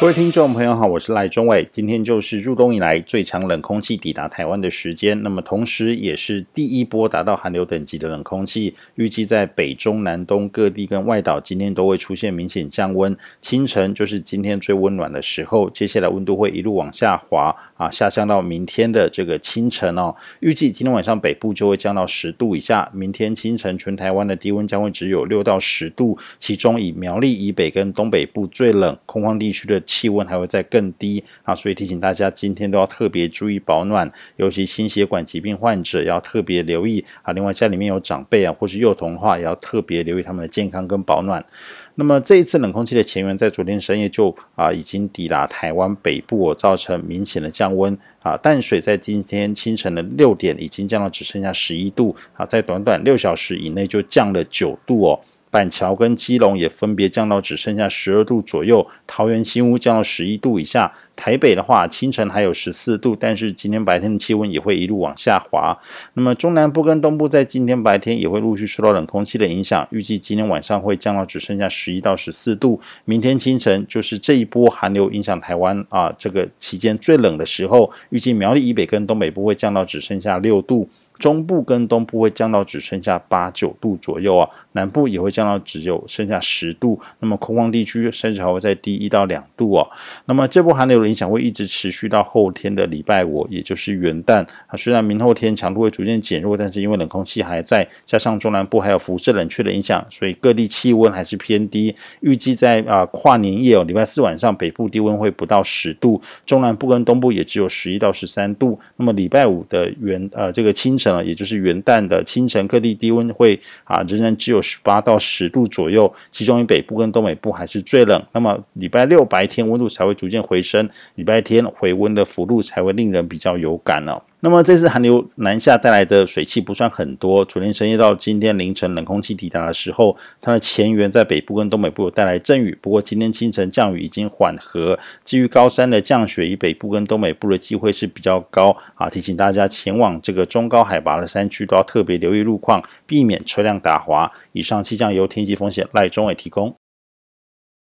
各位听众朋友好，我是赖中伟。今天就是入冬以来最强冷空气抵达台湾的时间，那么同时也是第一波达到寒流等级的冷空气，预计在北中南东各地跟外岛今天都会出现明显降温。清晨就是今天最温暖的时候，接下来温度会一路往下滑啊，下降到明天的这个清晨哦。预计今天晚上北部就会降到十度以下，明天清晨全台湾的低温将会只有六到十度，其中以苗栗以北跟东北部最冷，空旷地区的。气温还会再更低啊，所以提醒大家今天都要特别注意保暖，尤其心血管疾病患者要特别留意啊。另外家里面有长辈啊或是幼童的话，也要特别留意他们的健康跟保暖。那么这一次冷空气的前缘在昨天深夜就啊已经抵达台湾北部，造成明显的降温啊。淡水在今天清晨的六点已经降到只剩下十一度啊，在短短六小时以内就降了九度哦。板桥跟基隆也分别降到只剩下十二度左右，桃园新屋降到十一度以下。台北的话，清晨还有十四度，但是今天白天的气温也会一路往下滑。那么中南部跟东部在今天白天也会陆续受到冷空气的影响，预计今天晚上会降到只剩下十一到十四度。明天清晨就是这一波寒流影响台湾啊，这个期间最冷的时候，预计苗栗以北跟东北部会降到只剩下六度。中部跟东部会降到只剩下八九度左右啊，南部也会降到只有剩下十度。那么空旷地区甚至还会再低一到两度哦。那么这波寒流影响会一直持续到后天的礼拜五，也就是元旦啊。虽然明后天强度会逐渐减弱，但是因为冷空气还在，加上中南部还有辐射冷却的影响，所以各地气温还是偏低。预计在啊跨年夜哦，礼拜四晚上北部低温会不到十度，中南部跟东部也只有十一到十三度。那么礼拜五的元呃这个清晨啊。也就是元旦的清晨，各地低温会啊仍然只有十八到十度左右，其中以北部跟东北部还是最冷。那么礼拜六白天温度才会逐渐回升，礼拜天回温的幅度才会令人比较有感哦。那么这次寒流南下带来的水汽不算很多，昨天深夜到今天凌晨冷空气抵达的时候，它的前缘在北部跟东北部带来阵雨，不过今天清晨降雨已经缓和。至于高山的降雪，以北部跟东北部的机会是比较高啊，提醒大家前往这个中高海拔的山区都要特别留意路况，避免车辆打滑。以上气象由天气风险赖中伟提供。